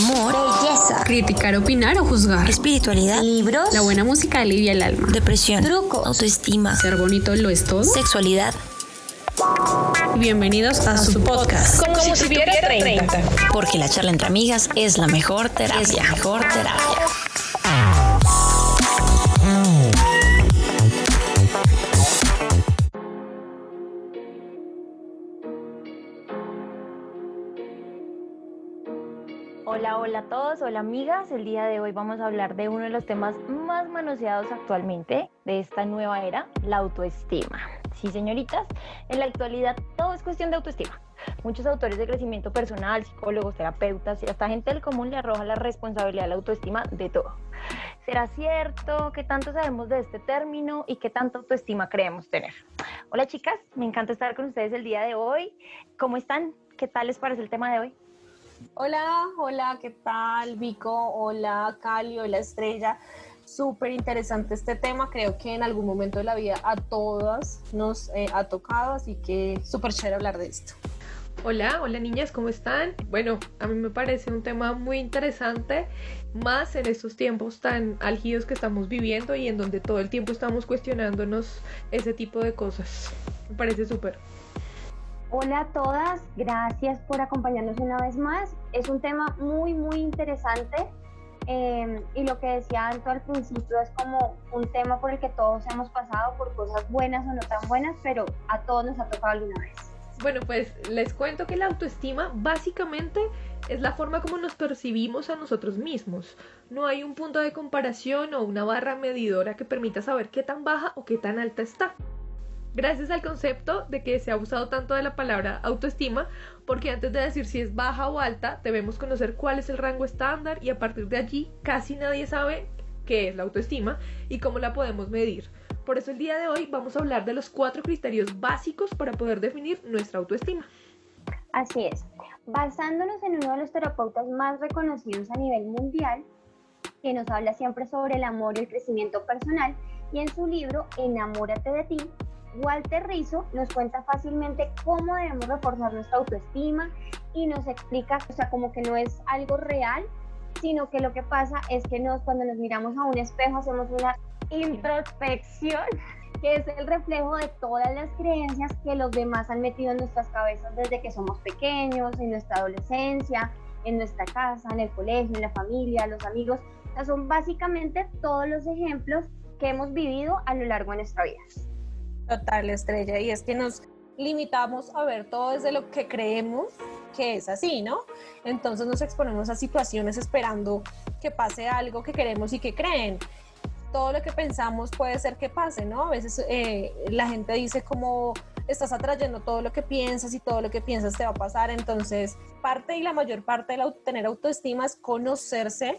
amor, belleza, criticar, opinar o juzgar, espiritualidad, libros, la buena música alivia el alma, depresión, trucos, autoestima, ser bonito lo es todo, sexualidad. Bienvenidos a, su podcast. Como, si tuviera 30. Porque la charla entre amigas es la mejor terapia. Es la mejor terapia. Hola, a todos, hola amigas. El día de hoy vamos a hablar de uno de los temas más manoseados actualmente de esta nueva era, la autoestima. Sí, señoritas, en la actualidad todo es cuestión de autoestima. Muchos autores de crecimiento personal, psicólogos, terapeutas y hasta gente del común le arroja la responsabilidad de la autoestima de todo. ¿Será cierto? ¿Qué tanto sabemos de este término y qué tanta autoestima creemos tener? Hola chicas, me encanta estar con ustedes el día de hoy. ¿Cómo están? ¿Qué tal les parece el tema de hoy? Hola, hola, ¿qué tal? Vico, hola, Cali, hola, Estrella. Súper interesante este tema, creo que en algún momento de la vida a todas nos eh, ha tocado, así que súper chévere hablar de esto. Hola, hola niñas, ¿cómo están? Bueno, a mí me parece un tema muy interesante, más en estos tiempos tan álgidos que estamos viviendo y en donde todo el tiempo estamos cuestionándonos ese tipo de cosas. Me parece súper. Hola a todas, gracias por acompañarnos una vez más. Es un tema muy, muy interesante eh, y lo que decía Anto al principio es como un tema por el que todos hemos pasado por cosas buenas o no tan buenas, pero a todos nos ha tocado alguna vez. Bueno, pues les cuento que la autoestima básicamente es la forma como nos percibimos a nosotros mismos. No hay un punto de comparación o una barra medidora que permita saber qué tan baja o qué tan alta está gracias al concepto de que se ha usado tanto de la palabra autoestima, porque antes de decir si es baja o alta, debemos conocer cuál es el rango estándar y a partir de allí casi nadie sabe qué es la autoestima y cómo la podemos medir. Por eso el día de hoy vamos a hablar de los cuatro criterios básicos para poder definir nuestra autoestima. Así es. Basándonos en uno de los terapeutas más reconocidos a nivel mundial, que nos habla siempre sobre el amor y el crecimiento personal, y en su libro Enamórate de ti, Walter Rizzo nos cuenta fácilmente cómo debemos reforzar nuestra autoestima y nos explica, o sea, como que no es algo real, sino que lo que pasa es que nos, cuando nos miramos a un espejo hacemos una introspección que es el reflejo de todas las creencias que los demás han metido en nuestras cabezas desde que somos pequeños, en nuestra adolescencia, en nuestra casa, en el colegio, en la familia, los amigos. O son básicamente todos los ejemplos que hemos vivido a lo largo de nuestra vida. Total, estrella. Y es que nos limitamos a ver todo desde lo que creemos que es así, ¿no? Entonces nos exponemos a situaciones esperando que pase algo que queremos y que creen. Todo lo que pensamos puede ser que pase, ¿no? A veces eh, la gente dice como estás atrayendo todo lo que piensas y todo lo que piensas te va a pasar. Entonces, parte y la mayor parte de tener autoestima es conocerse,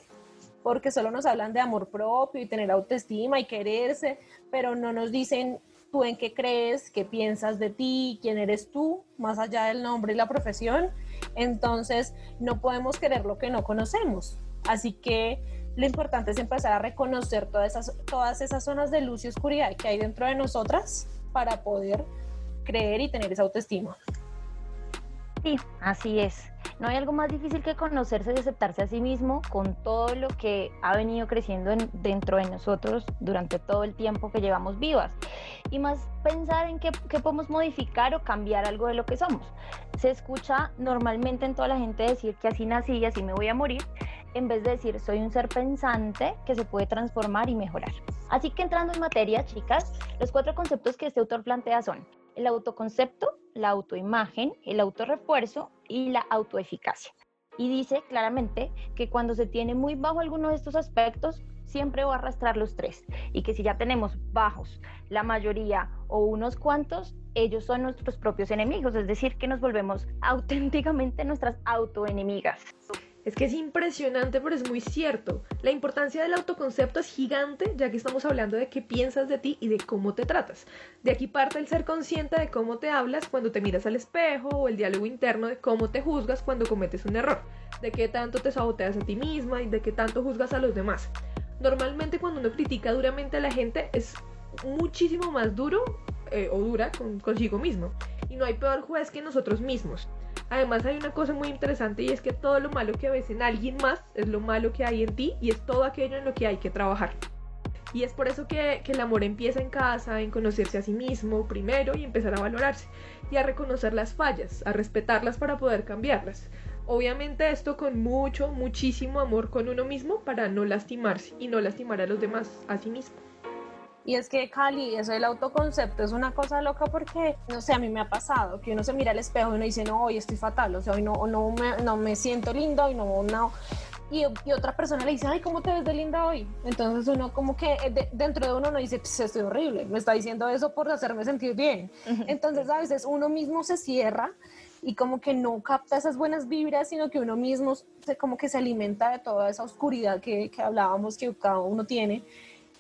porque solo nos hablan de amor propio y tener autoestima y quererse, pero no nos dicen tú en qué crees, qué piensas de ti, quién eres tú, más allá del nombre y la profesión. Entonces, no podemos querer lo que no conocemos. Así que lo importante es empezar a reconocer todas esas, todas esas zonas de luz y oscuridad que hay dentro de nosotras para poder creer y tener esa autoestima. Sí, así es. No hay algo más difícil que conocerse y aceptarse a sí mismo con todo lo que ha venido creciendo dentro de nosotros durante todo el tiempo que llevamos vivas. Y más pensar en qué, qué podemos modificar o cambiar algo de lo que somos. Se escucha normalmente en toda la gente decir que así nací y así me voy a morir, en vez de decir soy un ser pensante que se puede transformar y mejorar. Así que entrando en materia, chicas, los cuatro conceptos que este autor plantea son el autoconcepto, la autoimagen, el autorrefuerzo y la autoeficacia. Y dice claramente que cuando se tiene muy bajo alguno de estos aspectos, siempre va a arrastrar los tres. Y que si ya tenemos bajos la mayoría o unos cuantos, ellos son nuestros propios enemigos, es decir, que nos volvemos auténticamente nuestras autoenemigas. Es que es impresionante, pero es muy cierto. La importancia del autoconcepto es gigante, ya que estamos hablando de qué piensas de ti y de cómo te tratas. De aquí parte el ser consciente de cómo te hablas cuando te miras al espejo o el diálogo interno de cómo te juzgas cuando cometes un error, de qué tanto te saboteas a ti misma y de qué tanto juzgas a los demás. Normalmente cuando uno critica duramente a la gente es muchísimo más duro eh, o dura con, consigo mismo. Y no hay peor juez que nosotros mismos. Además hay una cosa muy interesante y es que todo lo malo que ves en alguien más es lo malo que hay en ti y es todo aquello en lo que hay que trabajar. Y es por eso que, que, el amor empieza en casa, en conocerse a sí mismo primero y empezar a valorarse y a reconocer las fallas, a respetarlas para poder cambiarlas. Obviamente esto con mucho, muchísimo amor con uno mismo para no lastimarse y no lastimar a los demás a sí mismo. Y es que Cali, eso del autoconcepto es una cosa loca porque, no sé, a mí me ha pasado que uno se mira al espejo y uno dice, no, hoy estoy fatal, o sea, hoy no, no, me, no me siento lindo y no, no. Y, y, otra persona le dice, ay, ¿cómo te ves de linda hoy? Entonces uno como que eh, dentro de uno no dice, pues estoy horrible, me está diciendo eso por hacerme sentir bien. Entonces a veces uno mismo se cierra y como que no capta esas buenas vibras, sino que uno mismo se, como que se alimenta de toda esa oscuridad que, que hablábamos que cada uno tiene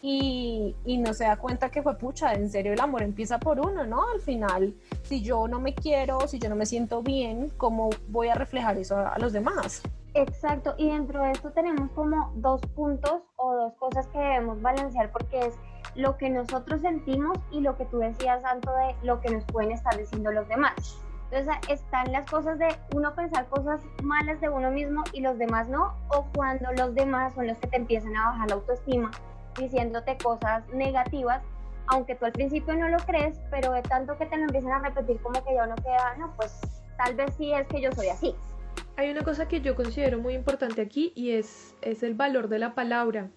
y, no se da cuenta que fue pucha, en serio el amor empieza por uno, ¿no? Al final, si yo no me quiero, si yo no me siento bien, ¿cómo voy a reflejar eso a, a los demás? Exacto, y dentro de esto tenemos como dos puntos o dos cosas que debemos balancear porque es lo que nosotros sentimos y lo que tú decías, Santo, de lo que nos pueden estar diciendo los demás. Entonces están las cosas de uno pensar cosas malas de uno mismo y los demás no, o cuando los demás son los que te empiezan a bajar la autoestima diciéndote cosas negativas, aunque tú al principio no lo crees, pero de tanto que te lo empiezan a repetir como que ya uno queda, no, pues tal vez sí es que yo soy así. Hay una cosa que yo considero muy importante aquí y es, es el valor de la palabra.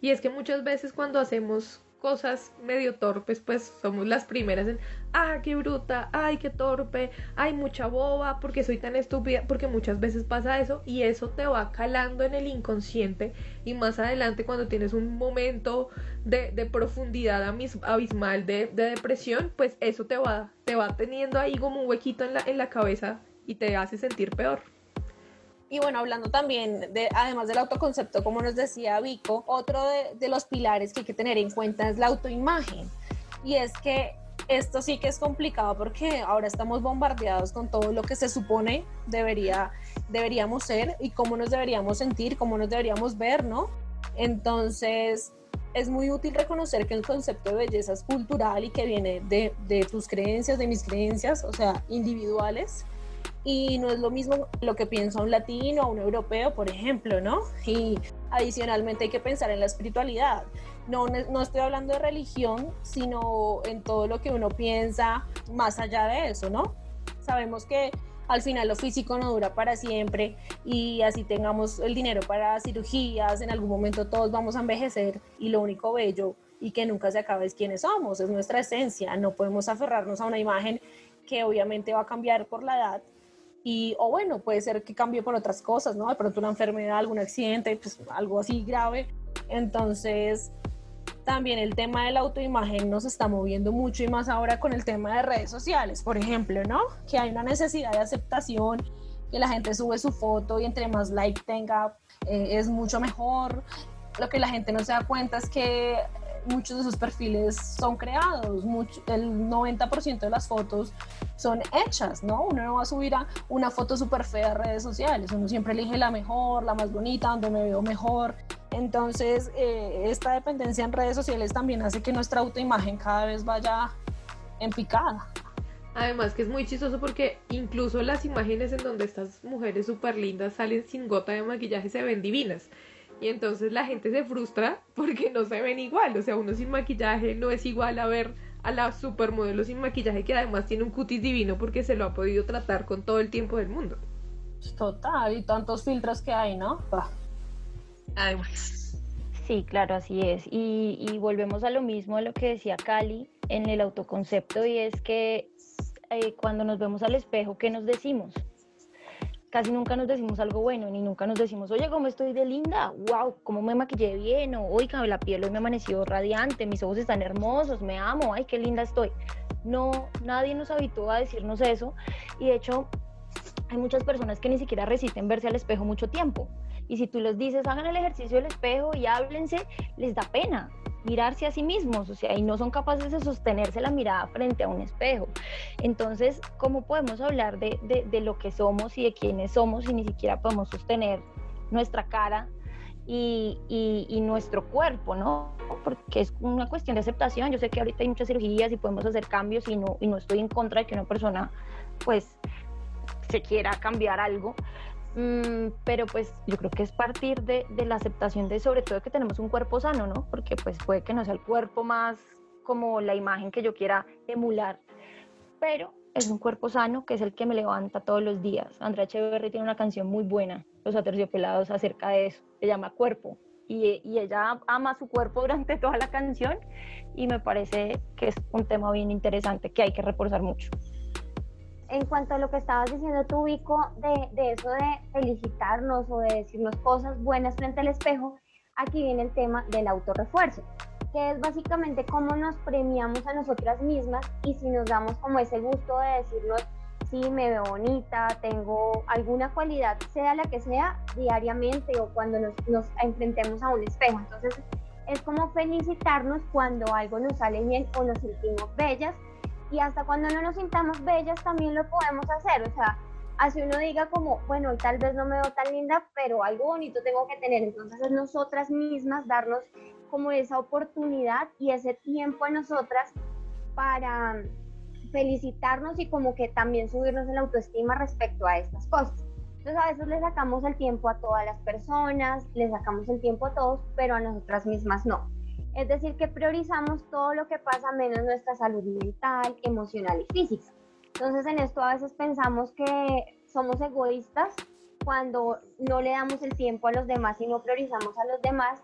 Y es que muchas veces cuando hacemos cosas medio torpes, pues somos las primeras en, ah, qué bruta, ay, qué torpe, ay, mucha boba, porque soy tan estúpida, porque muchas veces pasa eso y eso te va calando en el inconsciente y más adelante cuando tienes un momento de, de profundidad abismal de, de, depresión, pues eso te va, te va teniendo ahí como un huequito en la, en la cabeza y te hace sentir peor. Y bueno, hablando también de, además del autoconcepto, como nos decía Vico, otro de, de, los pilares que hay que tener en cuenta es la autoimagen. Y es que esto sí que es complicado porque ahora estamos bombardeados con todo lo que se supone debería, deberíamos ser y cómo nos deberíamos sentir, cómo nos deberíamos ver, ¿no? Entonces, es muy útil reconocer que el concepto de belleza es cultural y que viene de, de tus creencias, de mis creencias, o sea, individuales y no es lo mismo lo que piensa un latino o un europeo, por ejemplo, ¿no? Y adicionalmente hay que pensar en la espiritualidad. No, no estoy hablando de religión, sino en todo lo que uno piensa más allá de eso, ¿no? Sabemos que al final lo físico no dura para siempre y así tengamos el dinero para cirugías, en algún momento todos vamos a envejecer y lo único bello y que nunca se acabe es quiénes somos, es nuestra esencia, no podemos aferrarnos a una imagen que obviamente va a cambiar por la edad y, o bueno, puede ser que cambie por otras cosas, ¿no? De pronto una enfermedad, algún accidente, pues algo así grave. Entonces, también el tema de la autoimagen nos está moviendo mucho y más ahora con el tema de redes sociales, por ejemplo, ¿no? Que hay una necesidad de aceptación, que la gente sube su foto y entre más like tenga eh, es mucho mejor. Lo que la gente no se da cuenta es que muchos de esos perfiles son creados, el 90% de las fotos son hechas, ¿no? Uno no va a subir una foto súper fea a redes sociales, uno siempre elige la mejor, la más bonita, donde me veo mejor. Entonces, eh, esta dependencia en redes sociales también hace que nuestra autoimagen cada vez vaya en picada. Además que es muy chistoso porque incluso las imágenes en donde estas mujeres súper lindas salen sin gota de maquillaje se ven divinas. Y entonces la gente se frustra porque no se ven igual. O sea, uno sin maquillaje no es igual a ver a la supermodelo sin maquillaje que además tiene un cutis divino porque se lo ha podido tratar con todo el tiempo del mundo. Total, y tantos filtros que hay, ¿no? Además. Sí, claro, así es. Y, y, volvemos a lo mismo a lo que decía Cali en el autoconcepto y es que eh, cuando nos vemos al espejo, ¿qué nos decimos? Casi nunca nos decimos algo bueno, ni nunca nos decimos, oye, ¿cómo estoy de linda? ¡Wow! ¿Cómo me maquillé bien? O, oiga, la piel hoy me amaneció radiante, mis ojos están hermosos, me amo, ¡ay, qué linda estoy! No, nadie nos habituó a decirnos eso y de hecho hay muchas personas que ni siquiera resisten verse al espejo mucho tiempo. Y si tú les dices, hagan el ejercicio del espejo y háblense, les da pena mirarse a sí mismos, o sea, y no son capaces de sostenerse la mirada frente a un espejo. Entonces, ¿cómo podemos hablar de, de, lo que somos y de quiénes somos si ni siquiera podemos sostener nuestra cara y, y, y, nuestro cuerpo, ¿no? Porque es una cuestión de aceptación. Yo sé que ahorita hay muchas cirugías y podemos hacer cambios y no, y no estoy en contra de que una persona, pues, se quiera cambiar algo. Mm, pero pues yo creo que es partir de, la aceptación de sobre todo que tenemos un cuerpo sano, ¿no? Porque pues puede que no sea el cuerpo más como la imagen que yo quiera emular, pero es un cuerpo sano que es el que me levanta todos los días. Andrea Echeverry tiene una canción muy buena, Los Aterciopelados, acerca de eso, se llama Cuerpo. Y, y, ella ama su cuerpo durante toda la canción y me parece que es un tema bien interesante que hay que reforzar mucho. En cuanto a lo que estabas diciendo tú, Vico, de, eso de felicitarnos o de decirnos cosas buenas frente al espejo, aquí viene el tema del autorrefuerzo que es básicamente cómo nos premiamos a nosotras mismas y si nos damos como ese gusto de decirnos, sí, me veo bonita, tengo alguna cualidad, sea la que sea, diariamente o cuando nos, nos enfrentemos a un espejo. Entonces, es como felicitarnos cuando algo nos sale bien o nos sentimos bellas y hasta cuando no nos sintamos bellas también lo podemos hacer. O sea, así uno diga como, bueno, tal vez no me veo tan linda, pero algo bonito tengo que tener. Entonces es nosotras mismas darnos como esa oportunidad y ese tiempo a nosotras para felicitarnos y como que también subirnos en la autoestima respecto a estas cosas. Entonces a veces le sacamos el tiempo a todas las personas, le sacamos el tiempo a todos, pero a nosotras mismas no. Es decir, que priorizamos todo lo que pasa menos nuestra salud mental, emocional y física. Entonces en esto a veces pensamos que somos egoístas cuando no le damos el tiempo a los demás y no priorizamos a los demás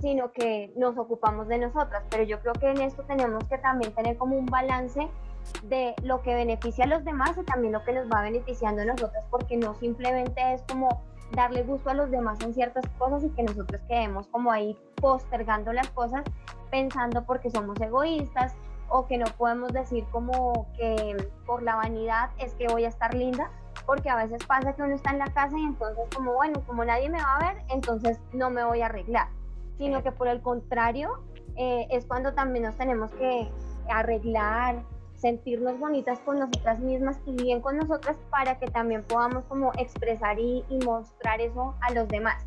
sino que nos ocupamos de nosotras. Pero yo creo que en esto tenemos que también tener como un balance de lo que beneficia a los demás y también lo que nos va beneficiando a nosotras, porque no simplemente es como darle gusto a los demás en ciertas cosas y que nosotros quedemos como ahí postergando las cosas pensando porque somos egoístas o que no podemos decir como que por la vanidad es que voy a estar linda, porque a veces pasa que uno está en la casa y entonces como bueno, como nadie me va a ver, entonces no me voy a arreglar sino que por el contrario eh, es cuando también nos tenemos que arreglar, sentirnos bonitas con nosotras mismas y bien con nosotras para que también podamos como expresar y, mostrar eso a los demás.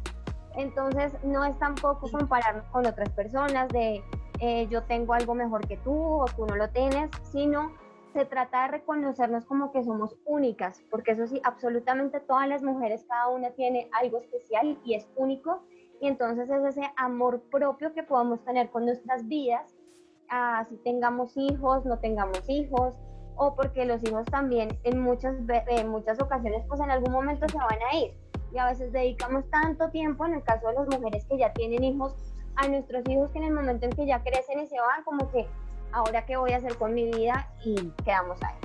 Entonces no es tampoco compararnos con otras personas de eh, yo tengo algo mejor que tú o tú no lo tienes, sino se trata de reconocernos como que somos únicas, porque eso sí, absolutamente todas las mujeres, cada una tiene algo especial y es único y entonces es ese amor propio que podamos tener con nuestras vidas, si tengamos hijos, no tengamos hijos, o porque los hijos también en muchas, en muchas ocasiones pues en algún momento se van a ir. Y a veces dedicamos tanto tiempo, en el caso de las mujeres que ya tienen hijos, a nuestros hijos que en el momento en que ya crecen y se van, como que ahora qué voy a hacer con mi vida y quedamos ahí.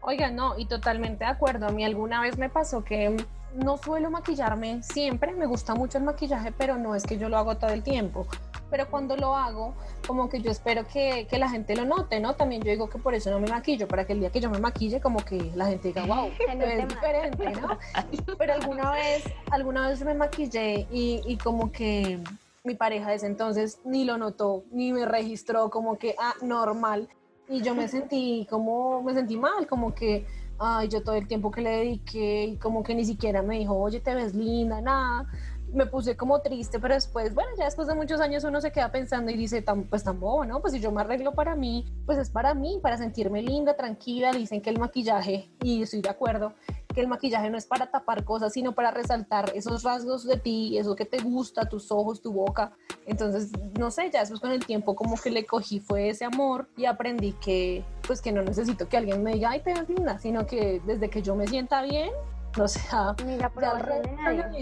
Oiga, no, y totalmente de acuerdo. A mí alguna vez me pasó que no suelo maquillarme siempre, me gusta mucho el maquillaje, pero no es que yo lo hago todo el tiempo. Pero cuando lo hago, como que yo espero que, que, la gente lo note, ¿no? También yo digo que por eso no me maquillo, para que el día que yo me maquille, como que la gente diga, wow, es diferente, ¿no? Pero alguna vez, alguna vez me maquillé y, y como que mi pareja desde entonces ni lo notó, ni me registró como que, ah, normal. Y yo me sentí como, me sentí mal, como que ay, yo todo el tiempo que le dediqué y como que ni siquiera me dijo, oye, te ves linda, nada. Me puse como triste, pero después, bueno, ya después de muchos años uno se queda pensando y dice, pues tan bobo, ¿no? Pues si yo me arreglo para mí, pues es para mí, para sentirme linda, tranquila. Dicen que el maquillaje, y estoy de acuerdo, que el maquillaje no es para tapar cosas, sino para resaltar esos rasgos de ti, eso que te gusta, tus ojos, tu boca. Entonces, no sé, ya después con el tiempo como que le cogí fue ese amor y aprendí que pues que no necesito que alguien me diga, ay, te ves linda, sino que desde que yo me sienta bien, no sea, Mira,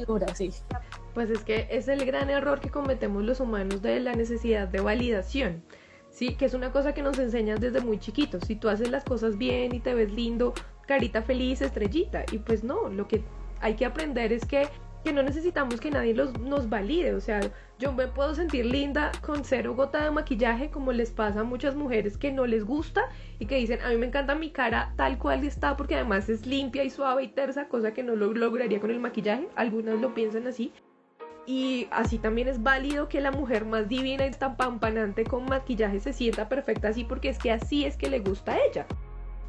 dura, sí. Pues es que es el gran error que cometemos los humanos de la necesidad de validación. Sí, que es una cosa que nos enseñan desde muy chiquitos. Si tú haces las cosas bien y te ves lindo, carita feliz, estrellita. Y pues no, lo que hay que aprender es que, que no necesitamos que nadie los, nos valide. O sea, yo me puedo sentir linda con cero gota de maquillaje, como les pasa a muchas mujeres que no les gusta y que dicen, a mí me encanta mi cara tal cual está porque además es limpia y suave y tersa, cosa que no lo lograría con el maquillaje. Algunas lo piensan así. Y así también es válido que la mujer más divina y tan pampanante con maquillaje se sienta perfecta así porque es que así es que le gusta a ella.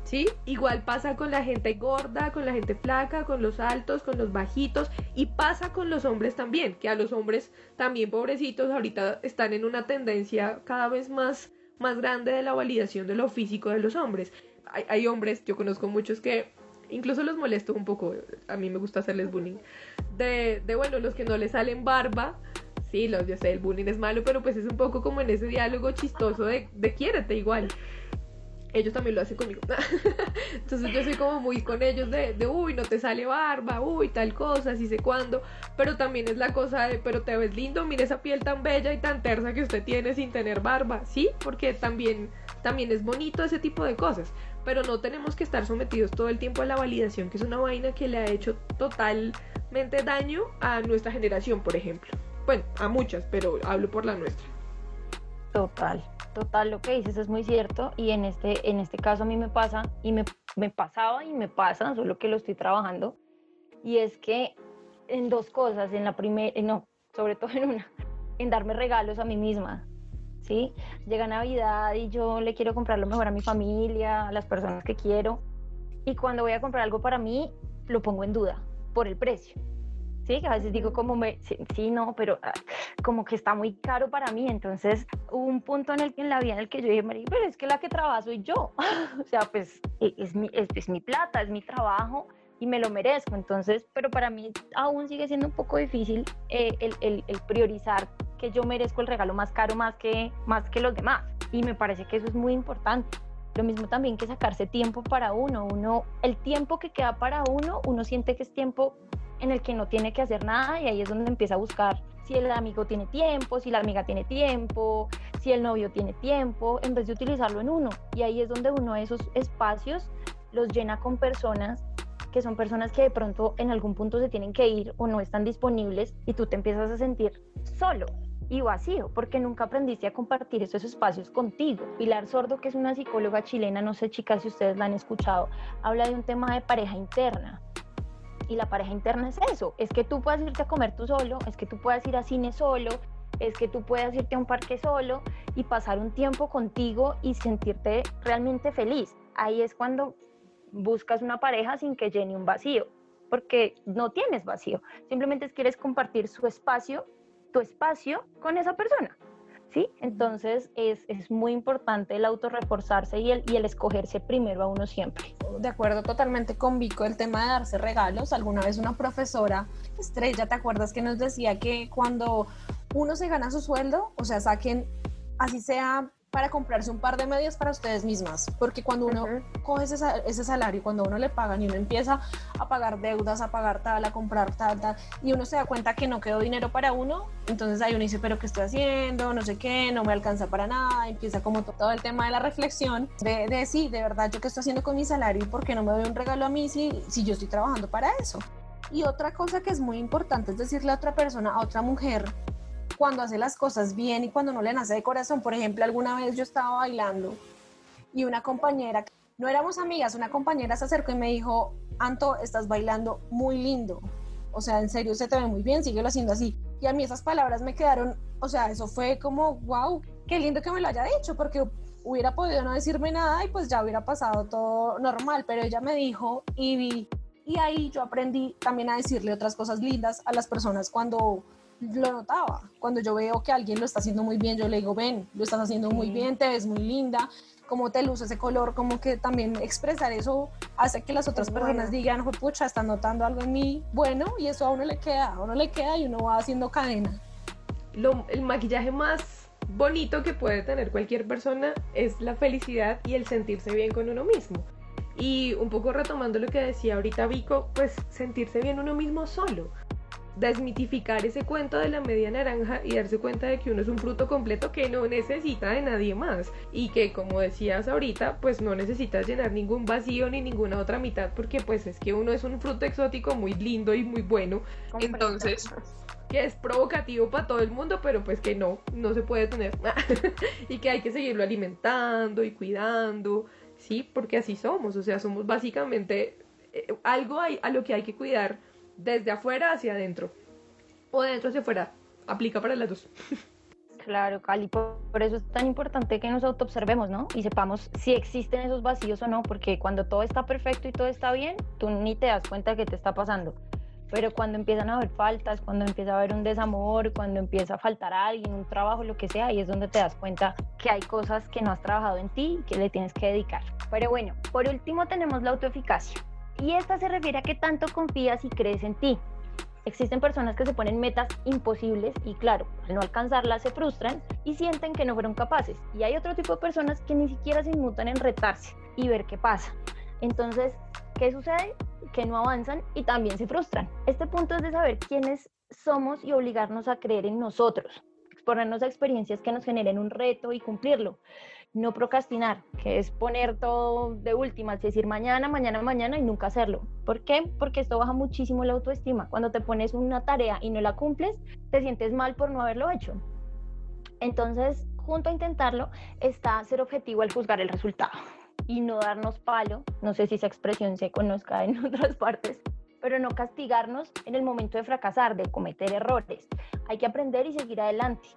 ¿Sí? Igual pasa con la gente gorda, con la gente flaca, con los altos, con los bajitos y pasa con los hombres también, que a los hombres también pobrecitos ahorita están en una tendencia cada vez más, más grande de la validación de lo físico de los hombres. Hay, hay hombres, yo conozco muchos que incluso los molesto un poco, a mí me gusta hacerles bullying, de, de bueno, los que no les salen barba, sí, los, yo sé, el bullying es malo, pero pues es un poco como en ese diálogo chistoso de, de quiérete igual ellos también lo hacen conmigo. Entonces yo soy como muy con ellos de, de, uy, no te sale barba, uy, tal cosa, así sé cuándo. Pero también es la cosa de, pero te ves lindo, mire esa piel tan bella y tan tersa que usted tiene sin tener barba, ¿sí? Porque también, también es bonito ese tipo de cosas. Pero no tenemos que estar sometidos todo el tiempo a la validación, que es una vaina que le ha hecho totalmente daño a nuestra generación, por ejemplo. Bueno, a muchas, pero hablo por la nuestra. Total, total, lo que dices es muy cierto y en este, en este caso a mí me pasa y me, me pasaba y me pasa, solo que lo estoy trabajando, y es que en dos cosas, en la primera, eh, no, sobre todo en una, en darme regalos a mí misma, ¿sí? Llega Navidad y yo le quiero comprar lo mejor a mi familia, a las personas que quiero, y cuando voy a comprar algo para mí, lo pongo en duda por el precio. Sí, a veces digo como me, sí, no, pero ah, como que está muy caro para mí. Entonces hubo un punto en, el, en la vida en el que yo dije, María, pero es que la que trabaja soy yo. o sea, pues e, es mi, es, mi plata, es mi trabajo y me lo merezco. Entonces, pero para mí aún sigue siendo un poco difícil eh, el, el, el, priorizar que yo merezco el regalo más caro más que, más que los demás. Y me parece que eso es muy importante. Lo mismo también que sacarse tiempo para uno. Uno, el tiempo que queda para uno, uno siente que es tiempo en el que no tiene que hacer nada y ahí es donde empieza a buscar si el amigo tiene tiempo, si la amiga tiene tiempo, si el novio tiene tiempo, en vez de utilizarlo en uno. Y ahí es donde uno de esos espacios los llena con personas que son personas que de pronto en algún punto se tienen que ir o no están disponibles y tú te empiezas a sentir solo y vacío porque nunca aprendiste a compartir esos espacios contigo. Pilar Sordo, que es una psicóloga chilena, no sé chicas si ustedes la han escuchado, habla de un tema de pareja interna y la pareja interna es eso, es que tú puedas irte a comer tú solo, es que tú puedas ir a cine solo, es que tú puedas irte a un parque solo y pasar un tiempo contigo y sentirte realmente feliz. Ahí es cuando buscas una pareja sin que llene un vacío, porque no tienes vacío, simplemente quieres compartir su espacio, tu espacio con esa persona. ¿Sí? Entonces es, es muy importante el autorreforzarse y el, y el escogerse primero a uno siempre. De acuerdo totalmente con Vico, el tema de darse regalos. Alguna vez una profesora, Estrella, ¿te acuerdas que nos decía que cuando uno se gana su sueldo, o sea, saquen, así sea para comprarse un par de medias para ustedes mismas, porque cuando uno coge ese, ese, salario, cuando uno le pagan y uno empieza a pagar deudas, a pagar tal, a comprar tal, tal, y uno se da cuenta que no quedó dinero para uno, entonces ahí uno dice, pero ¿qué estoy haciendo? No sé qué, no me alcanza para nada, empieza como todo el tema de la reflexión, de, de sí, de verdad, ¿yo qué estoy haciendo con mi salario y por qué no me doy un regalo a mí si, si yo estoy trabajando para eso? Y otra cosa que es muy importante es decirle a otra persona, a otra mujer, cuando hace las cosas bien y cuando no le nace de corazón. Por ejemplo, alguna vez yo estaba bailando y una compañera, no éramos amigas, una compañera se acercó y me dijo, Anto, estás bailando muy lindo. O sea, en serio, se te ve muy bien, síguelo haciendo así. Y a mí esas palabras me quedaron, o sea, eso fue como, wow, qué lindo que me lo haya dicho, porque hubiera podido no decirme nada y pues ya hubiera pasado todo normal, pero ella me dijo y vi, y ahí yo aprendí también a decirle otras cosas lindas a las personas cuando lo notaba. Cuando yo veo que alguien lo está haciendo muy bien, yo le digo, ven, lo estás haciendo muy bien, te ves muy linda, cómo te luce ese color, como que también expresar eso hace que las otras personas digan, pucha, están notando algo en mí bueno y eso a uno le queda, a uno le queda y uno va haciendo cadena. Lo, el maquillaje más bonito que puede tener cualquier persona es la felicidad y el sentirse bien con uno mismo. Y un poco retomando lo que decía ahorita Vico, pues sentirse bien uno mismo solo desmitificar ese cuento de la media naranja y darse cuenta de que uno es un fruto completo que no necesita de nadie más. Y que como decías ahorita pues no necesitas llenar ningún vacío ni ninguna otra mitad porque pues es que uno es un fruto exótico muy lindo y muy bueno. Entonces que es provocativo para todo el mundo pero pues que no no se puede tener. Y que hay que seguirlo alimentando y cuidando. Sí porque así somos. O sea somos básicamente eh, algo a lo que hay que cuidar desde afuera hacia adentro o de adentro hacia afuera. Aplica para las dos. Claro, Cali, por, eso es tan importante que nos autoobservemos, ¿no? Y sepamos si existen esos vacíos o no, porque cuando todo está perfecto y todo está bien, tú ni te das cuenta que te está pasando. Pero cuando empiezan a haber faltas, cuando empieza a haber un desamor, cuando empieza a faltar a alguien, un trabajo, lo que sea, ahí es donde te das cuenta que hay cosas que no has trabajado en ti y que le tienes que dedicar. Pero bueno, por último tenemos la autoeficacia Y esta se refiere a que tanto confías y crees en ti. Existen personas que se ponen metas imposibles y claro, al no alcanzarlas se frustran y sienten que no fueron capaces. Y hay otro tipo de personas que ni siquiera se inmutan en retarse y ver qué pasa. Entonces, ¿qué sucede? Que no avanzan y también se frustran. Este punto es de saber quiénes somos y obligarnos a creer en nosotros, exponernos a experiencias que nos generen un reto y cumplirlo no procrastinar, que es poner todo de última, es decir, mañana, mañana, mañana y nunca hacerlo. ¿Por qué? Porque esto baja muchísimo la autoestima. Cuando te pones una tarea y no la cumples, te sientes mal por no haberlo hecho. Entonces, junto a intentarlo, está ser objetivo al juzgar el resultado y no darnos palo, no sé si esa expresión se conozca en otras partes, pero no castigarnos en el momento de fracasar, de cometer errores. Hay que aprender y seguir adelante.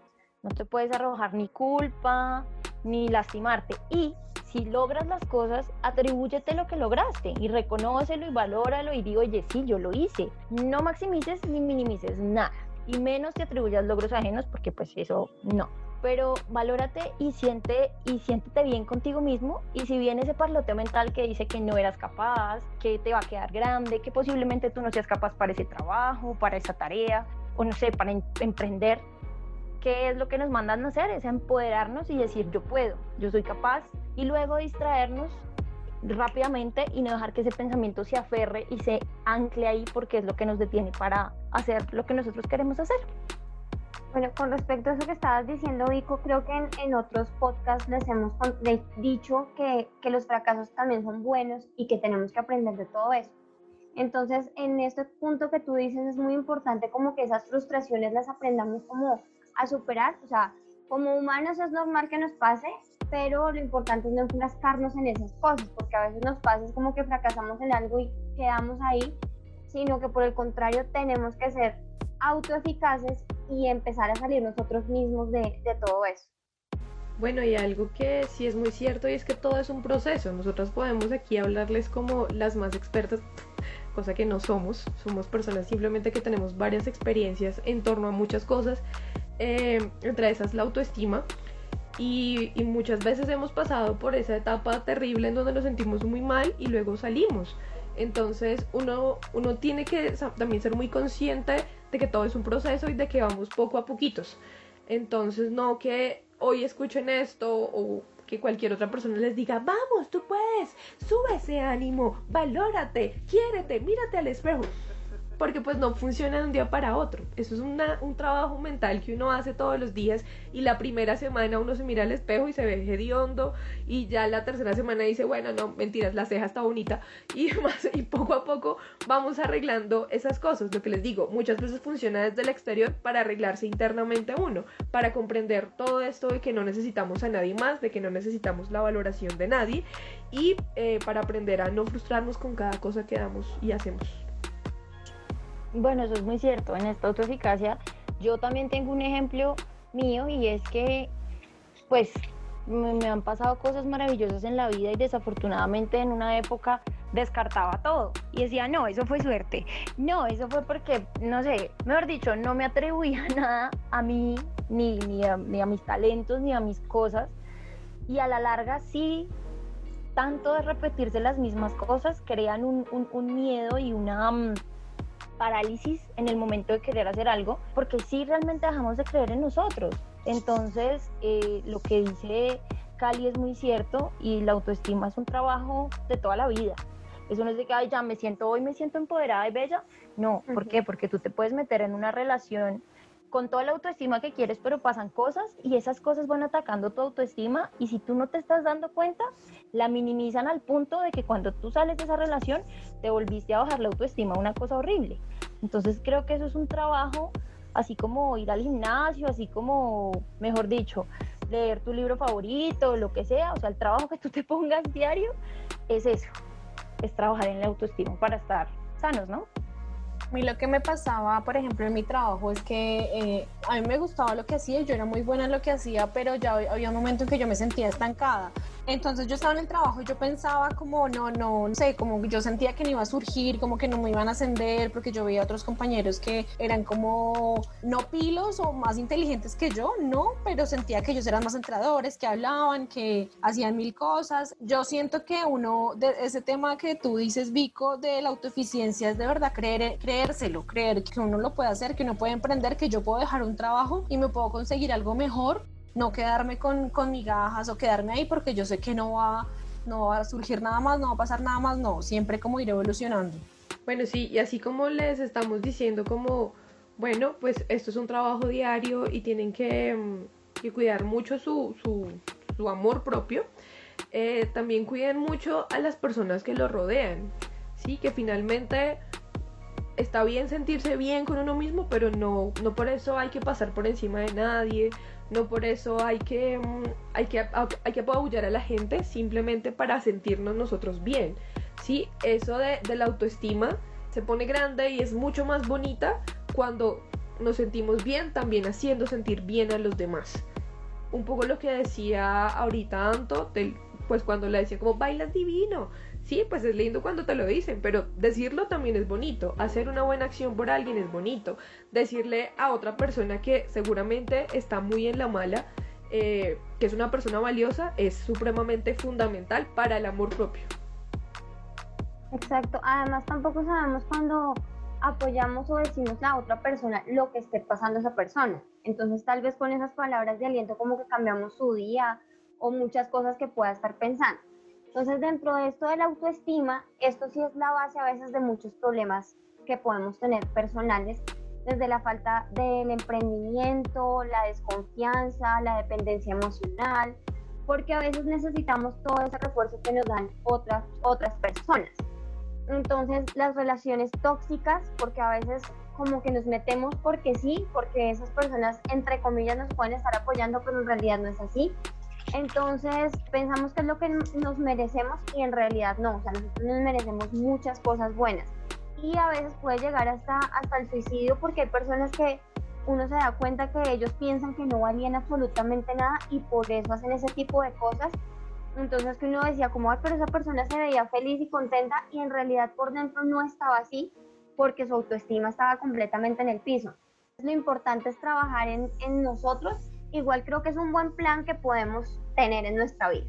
No te puedes arrojar ni culpa, ni lastimarte. Y si logras las cosas, atribúyete lo que lograste y reconócelo y valóralo y digo, oye, sí, yo lo hice. No maximices ni minimices nada. Y menos te atribuyas logros ajenos porque pues eso no. Pero valórate y siente y siéntete bien contigo mismo. Y si viene ese parloteo mental que dice que no eras capaz, que te va a quedar grande, que posiblemente tú no seas capaz para ese trabajo, para esa tarea, o no sé, para em-, emprender, ¿qué es lo que nos mandan a hacer? Es empoderarnos y decir yo puedo, yo soy capaz y luego distraernos rápidamente y no dejar que ese pensamiento se aferre y se ancle ahí porque es lo que nos detiene para hacer lo que nosotros queremos hacer. Bueno, con respecto a eso que estabas diciendo, Vico, creo que en, otros podcasts les hemos dicho que, que los fracasos también son buenos y que tenemos que aprender de todo eso. Entonces, en este punto que tú dices es muy importante como que esas frustraciones las aprendamos como a superar. O sea, como humanos es normal que nos pase, pero lo importante es no enfrascarnos en esas cosas, porque a veces nos pasa es como que fracasamos en algo y quedamos ahí, sino que por el contrario tenemos que ser autoeficaces y empezar a salir nosotros mismos de, de todo eso. Bueno, y algo que sí es muy cierto y es que todo es un proceso. Nosotros podemos aquí hablarles como las más expertas, cosa que no somos. Somos personas simplemente que tenemos varias experiencias en torno a muchas cosas eh, entre esas la autoestima. Y, muchas veces hemos pasado por esa etapa terrible en donde nos sentimos muy mal y luego salimos. Entonces uno, uno tiene que también ser muy consciente de que todo es un proceso y de que vamos poco a poquitos. Entonces no que hoy escuchen esto o que cualquier otra persona les diga, vamos, tú puedes, sube ese ánimo, valórate, quiérete, mírate al espejo porque pues no funciona de un día para otro. Eso es un trabajo mental que uno hace todos los días y la primera semana uno se mira al espejo y se ve hediondo y ya la tercera semana dice, bueno, no, mentiras, la ceja está bonita y más y poco a poco vamos arreglando esas cosas. Lo que les digo, muchas veces funciona desde el exterior para arreglarse internamente uno, para comprender todo esto de que no necesitamos a nadie más, de que no necesitamos la valoración de nadie y eh, para aprender a no frustrarnos con cada cosa que damos y hacemos. Bueno, eso es muy cierto. En esta autoeficacia yo también tengo un ejemplo mío y es que pues me, han pasado cosas maravillosas en la vida y desafortunadamente en una época descartaba todo y decía, no, eso fue suerte, no, eso fue porque, no sé, mejor dicho, no me atribuía nada a mí, ni, ni, a, mis talentos, ni a mis cosas y a la larga sí, tanto de repetirse las mismas cosas crean un, un miedo y una mm, parálisis en el momento de querer hacer algo, porque sí realmente dejamos de creer en nosotros. Entonces, eh, lo que dice Cali es muy cierto y la autoestima es un trabajo de toda la vida. Eso no es de que, ay, ya me siento hoy, me siento empoderada y bella. No, ¿por qué? Porque tú te puedes meter en una relación con toda la autoestima que quieres, pero pasan cosas y esas cosas van atacando tu autoestima y si tú no te estás dando cuenta, la minimizan al punto de que cuando tú sales de esa relación te volviste a bajar la autoestima, una cosa horrible. Entonces creo que eso es un trabajo, así como ir al gimnasio, así como, mejor dicho, leer tu libro favorito, lo que sea, o sea, el trabajo que tú te pongas diario es eso, es trabajar en la autoestima para estar sanos, ¿no? A mí lo que me pasaba, por ejemplo, en mi trabajo es que eh, a mí me gustaba lo que hacía, yo era muy buena en lo que hacía, pero ya había un momento en que yo me sentía estancada. Entonces yo estaba en el trabajo y yo pensaba como, no, no, no sé, como yo sentía que no iba a surgir, como que no me iban a ascender, porque yo veía otros compañeros que eran como, no pilos o más inteligentes que yo, no, pero sentía que ellos eran más entrenadores, que hablaban, que hacían mil cosas. Yo siento que uno, de ese tema que tú dices, Vico, de la autoeficiencia, es de verdad creer, creérselo, creer que uno lo puede hacer, que uno puede emprender, que yo puedo dejar un trabajo y me puedo conseguir algo mejor no quedarme con, con migajas o quedarme ahí porque yo sé que no va, no va a surgir nada más, no va a pasar nada más, no, siempre como ir evolucionando. Bueno, sí, y así como les estamos diciendo como, bueno, pues esto es un trabajo diario y tienen que, mm, cuidar mucho su, su, amor propio, eh, también cuiden mucho a las personas que lo rodean, ¿sí? Que finalmente está bien sentirse bien con uno mismo, pero no, no por eso hay que pasar por encima de nadie, no por eso hay que, mm, hay que, hay que apabullar a la gente simplemente para sentirnos nosotros bien. ¿sí? Eso de, la autoestima se pone grande y es mucho más bonita cuando nos sentimos bien también haciendo sentir bien a los demás. Un poco lo que decía ahorita Anto, pues cuando le decía como bailas divino, Sí, pues es lindo cuando te lo dicen, pero decirlo también es bonito. Hacer una buena acción por alguien es bonito. Decirle a otra persona que seguramente está muy en la mala, eh, que es una persona valiosa, es supremamente fundamental para el amor propio. Exacto. Además, tampoco sabemos cuando apoyamos o decimos a otra persona lo que esté pasando esa persona. Entonces, tal vez con esas palabras de aliento como que cambiamos su día o muchas cosas que pueda estar pensando. Entonces, dentro de esto de la autoestima, esto sí es la base a veces de muchos problemas que podemos tener personales, desde la falta del emprendimiento, la desconfianza, la dependencia emocional, porque a veces necesitamos todo ese refuerzo que nos dan otras, otras personas. Entonces, las relaciones tóxicas, porque a veces como que nos metemos porque sí, porque esas personas, entre comillas, nos pueden estar apoyando, pero en realidad no es así. Entonces pensamos que es lo que nos merecemos y en realidad no, o sea, nosotros nos merecemos muchas cosas buenas. Y a veces puede llegar hasta, hasta el suicidio porque hay personas que uno se da cuenta que ellos piensan que no valían absolutamente nada y por eso hacen ese tipo de cosas. Entonces que uno decía como, pero esa persona se veía feliz y contenta y en realidad por dentro no estaba así porque su autoestima estaba completamente en el piso. Lo importante es trabajar en, en nosotros igual creo que es un buen plan que podemos tener en nuestra vida.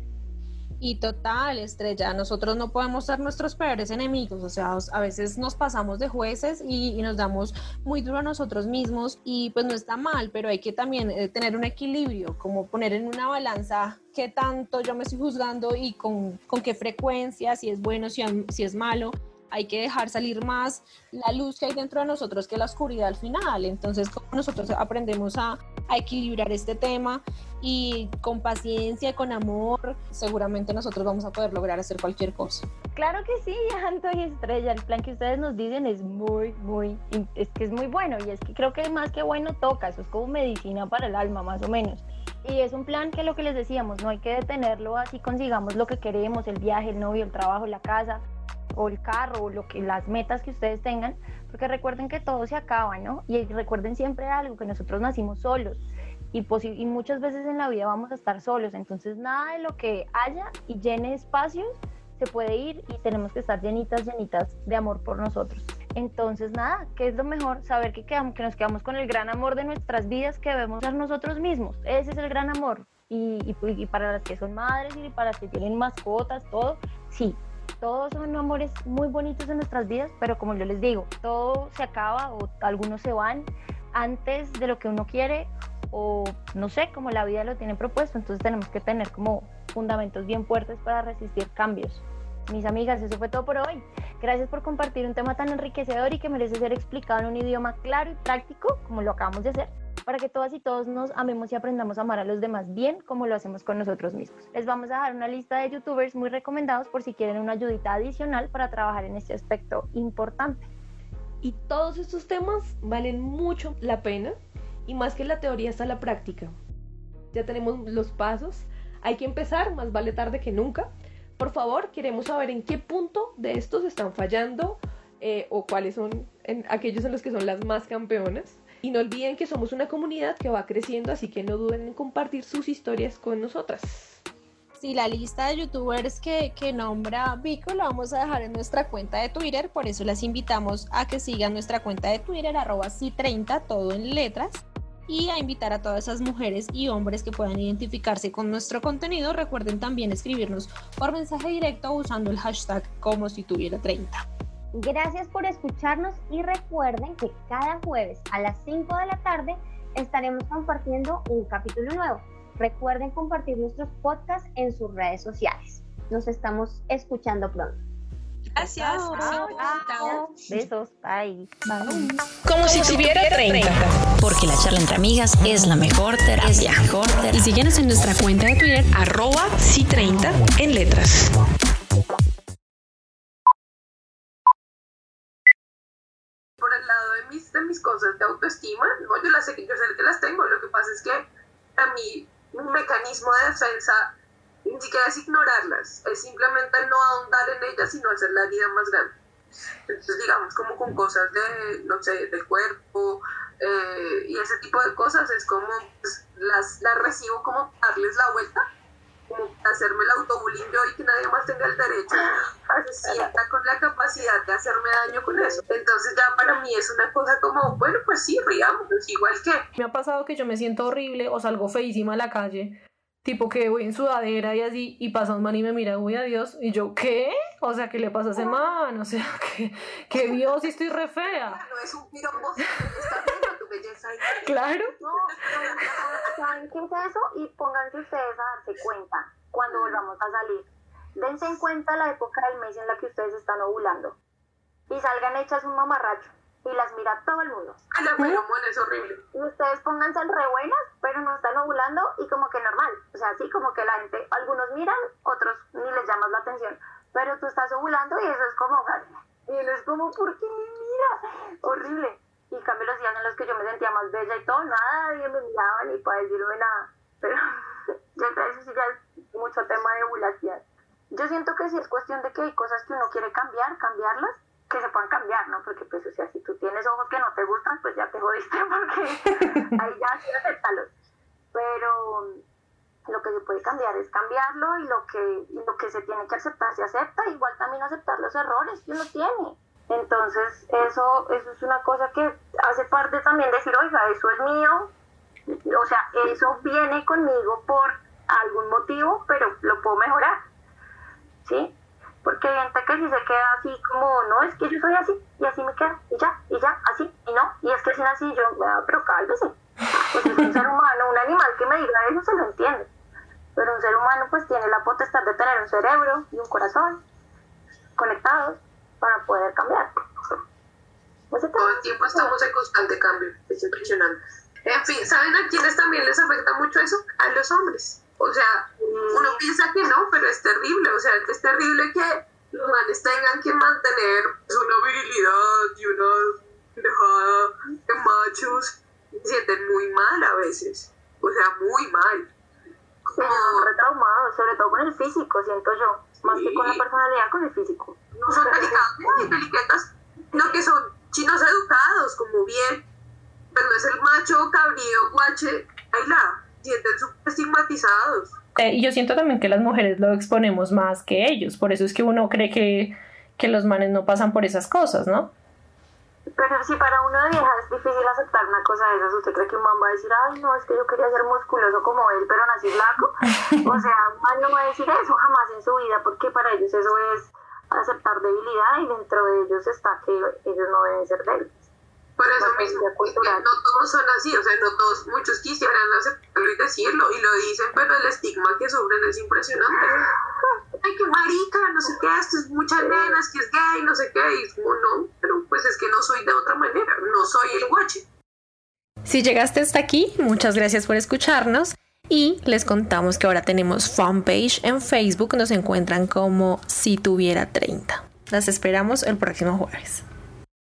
Y total, estrella, nosotros no podemos ser nuestros peores enemigos, o sea, a veces nos pasamos de jueces y, nos damos muy duro a nosotros mismos y pues no está mal, pero hay que también eh, tener un equilibrio, como poner en una balanza qué tanto yo me estoy juzgando y con, con qué frecuencia, si es bueno, si, si es malo hay que dejar salir más la luz que hay dentro de nosotros que la oscuridad al final. Entonces, como nosotros aprendemos a, equilibrar este tema y con paciencia, con amor, seguramente nosotros vamos a poder lograr hacer cualquier cosa. Claro que sí, Anto y Estrella, el plan que ustedes nos dicen es muy, muy, es que es muy bueno y es que creo que más que bueno toca, eso es como medicina para el alma más o menos. Y es un plan que lo que les decíamos, no hay que detenerlo así consigamos lo que queremos, el viaje, el novio, el trabajo, la casa, o el carro o lo que las metas que ustedes tengan, porque recuerden que todo se acaba, ¿no? Y recuerden siempre algo, que nosotros nacimos solos y, y muchas veces en la vida vamos a estar solos, entonces nada de lo que haya y llene espacios se puede ir y tenemos que estar llenitas, llenitas de amor por nosotros. Entonces, nada, ¿qué es lo mejor? Saber que, quedamos, que nos quedamos con el gran amor de nuestras vidas que debemos ser nosotros mismos. Ese es el gran amor. Y, y, y para las que son madres y para las que tienen mascotas, todo, sí, todos son amores muy bonitos en nuestras vidas, pero como yo les digo, todo se acaba o algunos se van antes de lo que uno quiere o no sé, como la vida lo tiene propuesto, entonces tenemos que tener como fundamentos bien fuertes para resistir cambios. Mis amigas, eso fue todo por hoy. Gracias por compartir un tema tan enriquecedor y que merece ser explicado en un idioma claro y práctico, como lo acabamos de hacer para que todas y todos nos amemos y aprendamos a amar a los demás bien como lo hacemos con nosotros mismos. Les vamos a dar una lista de youtubers muy recomendados por si quieren una ayudita adicional para trabajar en este aspecto importante. Y todos estos temas valen mucho la pena y más que la teoría está la práctica. Ya tenemos los pasos, hay que empezar, más vale tarde que nunca. Por favor, queremos saber en qué punto de estos están fallando eh, o cuáles son aquellos en los que son las más campeonas. Y no olviden que somos una comunidad que va creciendo, así que no duden en compartir sus historias con nosotras. Sí, la lista de youtubers que, que nombra Vico la vamos a dejar en nuestra cuenta de Twitter, por eso las invitamos a que sigan nuestra cuenta de Twitter, arroba si30, todo en letras, y a invitar a todas esas mujeres y hombres que puedan identificarse con nuestro contenido. Recuerden también escribirnos por mensaje directo usando el hashtag como si tuviera 30. Gracias por escucharnos y recuerden que cada jueves a las 5 de la tarde estaremos compartiendo un capítulo nuevo. Recuerden compartir nuestros podcasts en sus redes sociales. Nos estamos escuchando pronto. Gracias. Besos. Bye. Como si tuviera 30. Porque la charla entre amigas es la mejor terapia. Mejor terapia. Y síguenos en nuestra cuenta de Twitter, arroba si30 en letras. De mis cosas de autoestima, no, yo las sé yo sé que las tengo, lo que pasa es que a mí un mecanismo de defensa ni siquiera es ignorarlas, es simplemente no ahondar en ellas, sino hacer la vida más grande. Entonces, digamos, como con cosas de, no sé, del cuerpo eh, y ese tipo de cosas, es como, pues, las, las recibo como darles la vuelta, hacerme el autobullying yo y que nadie más tenga el derecho a se sienta con la capacidad de hacerme daño con eso. Entonces ya para mí es una cosa como, bueno, pues sí, riamos, igual que Me ha pasado que yo me siento horrible o salgo feísima a la calle, tipo que voy en sudadera y así, y pasa un man y me mira, uy, adiós, y yo, ¿qué? O sea, ¿qué le pasa a ese man? O sea, que, que vio si estoy re fea. no es un piropo, está belleza. y- Claro. No, ¿saben qué es eso? Y pónganse ustedes a darse cuenta cuando volvamos a salir. Dense en cuenta la época del mes en la que ustedes están ovulando. Y salgan hechas un mamarracho. Y las mira todo el mundo. El feromón es horrible. Y ustedes pónganse re buenas, pero no están ovulando y como que normal. O sea, así como que la gente, algunos miran, otros ni les llamas la atención. Pero tú estás ovulando y eso es como, y uno es como, ¿por qué me mira? Horrible. Y cambio los días en los que yo me sentía más bella y todo, nadie me miraba ni para decirme nada. Pero eso sí ya es mucho tema de ovulación. Yo siento que sí es cuestión de que hay cosas que uno quiere cambiar, cambiarlas, que se puedan cambiar, ¿no? Porque pues, o sea, si tú tienes ojos que no te gustan, pues ya te jodiste porque ahí ya sí acéptalos. Pero lo que se puede cambiar es cambiarlo y lo que, y lo que se tiene que aceptar se acepta, igual también aceptar los errores que uno tiene. Entonces, eso, eso es una cosa que hace parte también de decir, oiga, eso es mío, o sea, eso viene conmigo por algún motivo, pero lo puedo mejorar, ¿sí? Porque hay gente que si se queda así como, no, es que yo soy así, y así me quedo, y ya, y ya, así, y no, y es que si así yo, "Ah, pero cálmese, pues es un ser humano, un animal que me diga eso se lo entiende, pero un ser humano pues tiene la potestad de tener un cerebro y un corazón conectados para poder cambiar. Tema Todo el tiempo estamos en constante cambio, es impresionante. En fin, ¿saben a quiénes también les afecta mucho eso? A los hombres. O sea, uno piensa que no, pero es terrible. O sea, es terrible que los manes tengan que mantener pues, una virilidad y una dejada de machos. Se sienten muy mal a veces. O sea, muy mal. Sí, son re traumados, sobre todo con el físico, siento yo, más que con la personalidad, con el físico. no son delicados, muy delicadas, no que son chinos educados, como bien, pero no es el macho cabrío, guache, ahí la, sienten súper estigmatizados. Eh, y yo siento también que las mujeres lo exponemos más que ellos, por eso es que uno cree que, que los manes no pasan por esas cosas, ¿no? Pero si para de vieja es difícil aceptar una cosa de esas, ¿usted cree que un man va a decir, ay, no, es que yo quería ser musculoso como él, pero nací flaco? O sea, un man no va a decir eso jamás en su vida, porque para ellos eso es aceptar debilidad y dentro de ellos está que ellos no deben ser débiles. Por eso mismo, cultura cultural. no todos son así, o sea, no todos, muchos quisieran aceptarlo y decirlo, y lo dicen, pero el estigma que sufren es impresionante. Ay, qué marica, no sé qué, esto es muchas nenas, que es gay, no sé qué, y es como, no, pero pues es que no soy de otra manera, no soy el guache. Si llegaste hasta aquí, muchas gracias por escucharnos y les contamos que ahora tenemos fanpage en Facebook, nos encuentran como si tuviera 30. Las esperamos el próximo jueves.